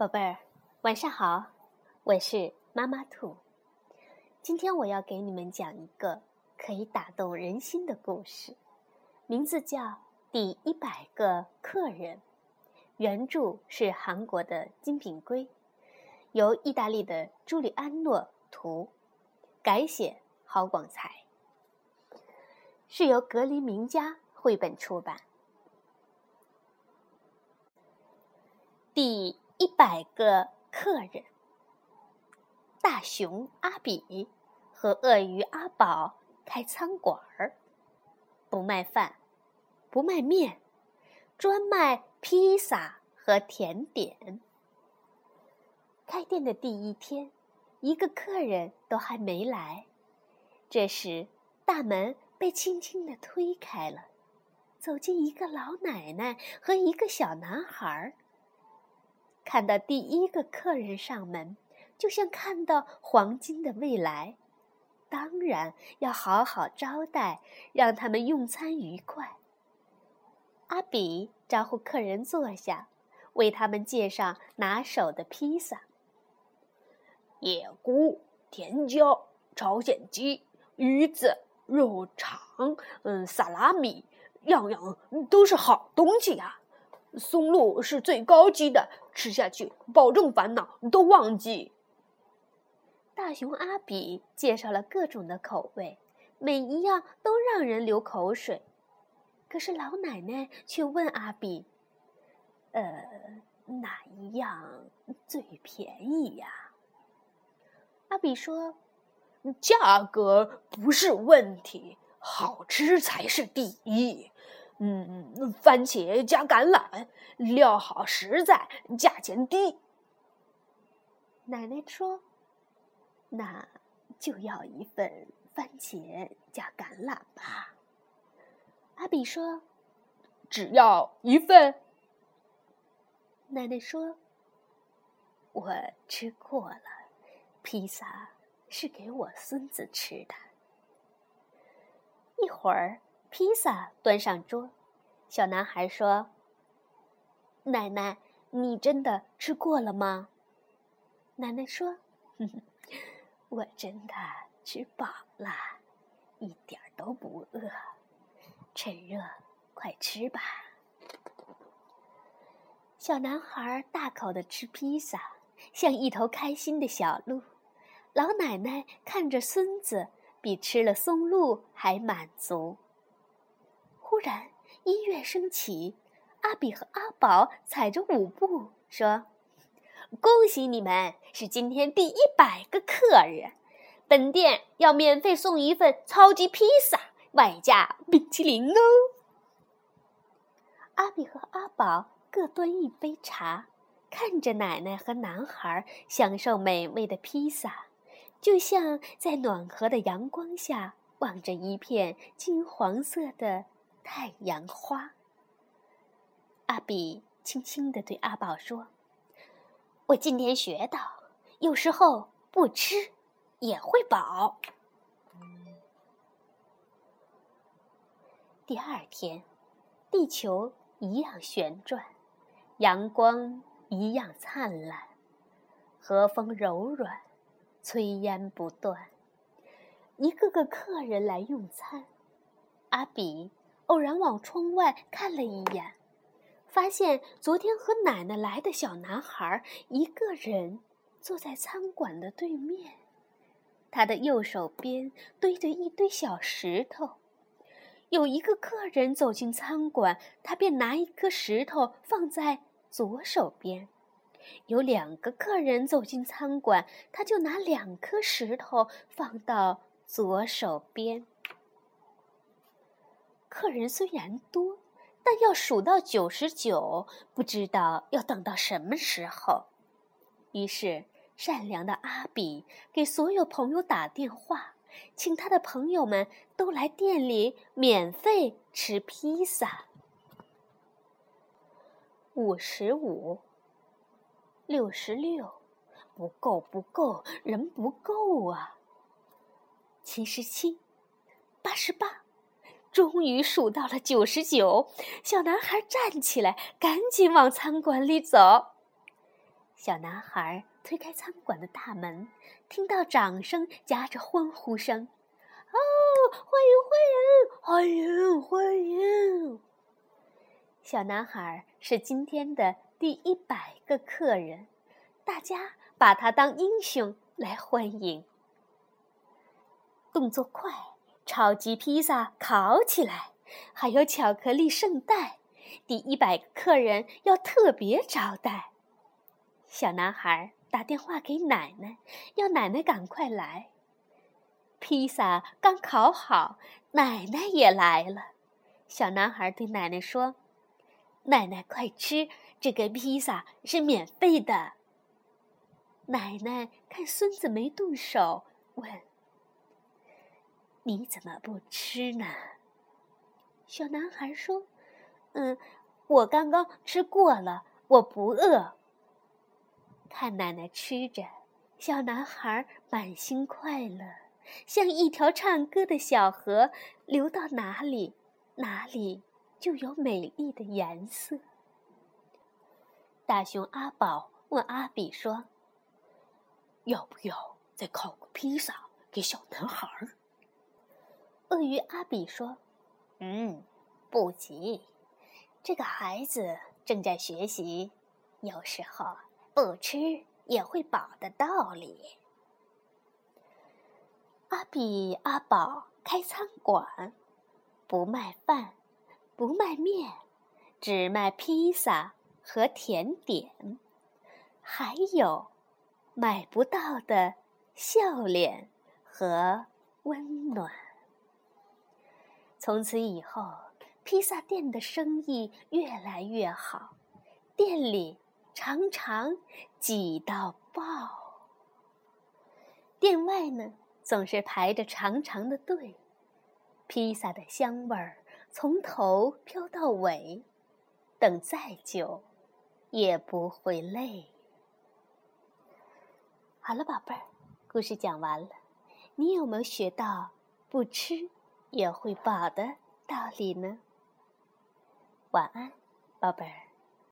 宝贝儿，晚上好，我是妈妈兔。今天我要给你们讲一个可以打动人心的故事，名字叫《第一百个客人》，原著是韩国的金炳圭，由意大利的朱里安诺图，改写郝广才，是由格林名家绘本出版。第一百个客人，大熊阿比和鳄鱼阿宝开餐馆儿，不卖饭，不卖面，专卖披萨和甜点。开店的第一天，一个客人都还没来，这时大门被轻轻地推开了，走进一个老奶奶和一个小男孩儿。看到第一个客人上门，就像看到黄金的未来。当然要好好招待，让他们用餐愉快。阿比招呼客人坐下，为他们介绍拿手的披萨：野菇、甜椒、朝鲜鸡、鱼子、肉肠，嗯，萨拉米，样样都是好东西呀。松露是最高级的，吃下去保证烦恼都忘记。大熊阿比介绍了各种的口味，每一样都让人流口水。可是老奶奶却问阿比：“呃，哪一样最便宜呀？”阿比说：“价格不是问题，好吃才是第一。”嗯，番茄加橄榄，料好实在，价钱低。奶奶说：“那就要一份番茄加橄榄吧。”阿比说：“只要一份。”奶奶说：“我吃过了，披萨是给我孙子吃的。”一会儿。披萨端上桌，小男孩说：“奶奶，你真的吃过了吗？”奶奶说：“哼哼我真的吃饱了，一点都不饿。趁热，快吃吧。”小男孩大口的吃披萨，像一头开心的小鹿。老奶奶看着孙子，比吃了松露还满足。忽然，音乐升起，阿比和阿宝踩着舞步说：“恭喜你们，是今天第一百个客人，本店要免费送一份超级披萨，外加冰淇淋哦。”阿比和阿宝各端一杯茶，看着奶奶和男孩享受美味的披萨，就像在暖和的阳光下望着一片金黄色的。太阳花。阿比轻轻地对阿宝说：“我今天学到，有时候不吃也会饱。”第二天，地球一样旋转，阳光一样灿烂，和风柔软，炊烟不断。一个个客人来用餐，阿比。偶然往窗外看了一眼，发现昨天和奶奶来的小男孩一个人坐在餐馆的对面，他的右手边堆着一堆小石头。有一个客人走进餐馆，他便拿一颗石头放在左手边；有两个客人走进餐馆，他就拿两颗石头放到左手边。客人虽然多，但要数到九十九，不知道要等到什么时候。于是，善良的阿比给所有朋友打电话，请他的朋友们都来店里免费吃披萨。五十五，六十六，不够，不够，人不够啊！七十七，八十八。终于数到了九十九，小男孩站起来，赶紧往餐馆里走。小男孩推开餐馆的大门，听到掌声夹着欢呼声：“哦，欢迎欢迎，欢迎欢迎！”小男孩是今天的第一百个客人，大家把他当英雄来欢迎。动作快，超级披萨烤起来，还有巧克力圣代，第一百个客人要特别招待。小男孩打电话给奶奶，要奶奶赶快来。披萨刚烤好，奶奶也来了。小男孩对奶奶说：“奶奶，快吃，这个披萨是免费的。”奶奶看孙子没动手，问：“你怎么不吃呢？”小男孩说：“嗯，我刚刚吃过了，我不饿。”看奶奶吃着，小男孩满心快乐，像一条唱歌的小河，流到哪里，哪里就有美丽的颜色。大熊阿宝问阿比说：“要不要再烤个披萨给小男孩？”鳄鱼阿比说：“嗯，不急，这个孩子正在学习，有时候……”不吃也会饱的道理。阿比阿宝开餐馆，不卖饭，不卖面，只卖披萨和甜点，还有买不到的笑脸和温暖。从此以后，披萨店的生意越来越好，店里。常常挤到爆，店外呢总是排着长长的队，披萨的香味儿从头飘到尾，等再久也不会累。好了，宝贝儿，故事讲完了，你有没有学到不吃也会饱的道理呢？晚安，宝贝儿。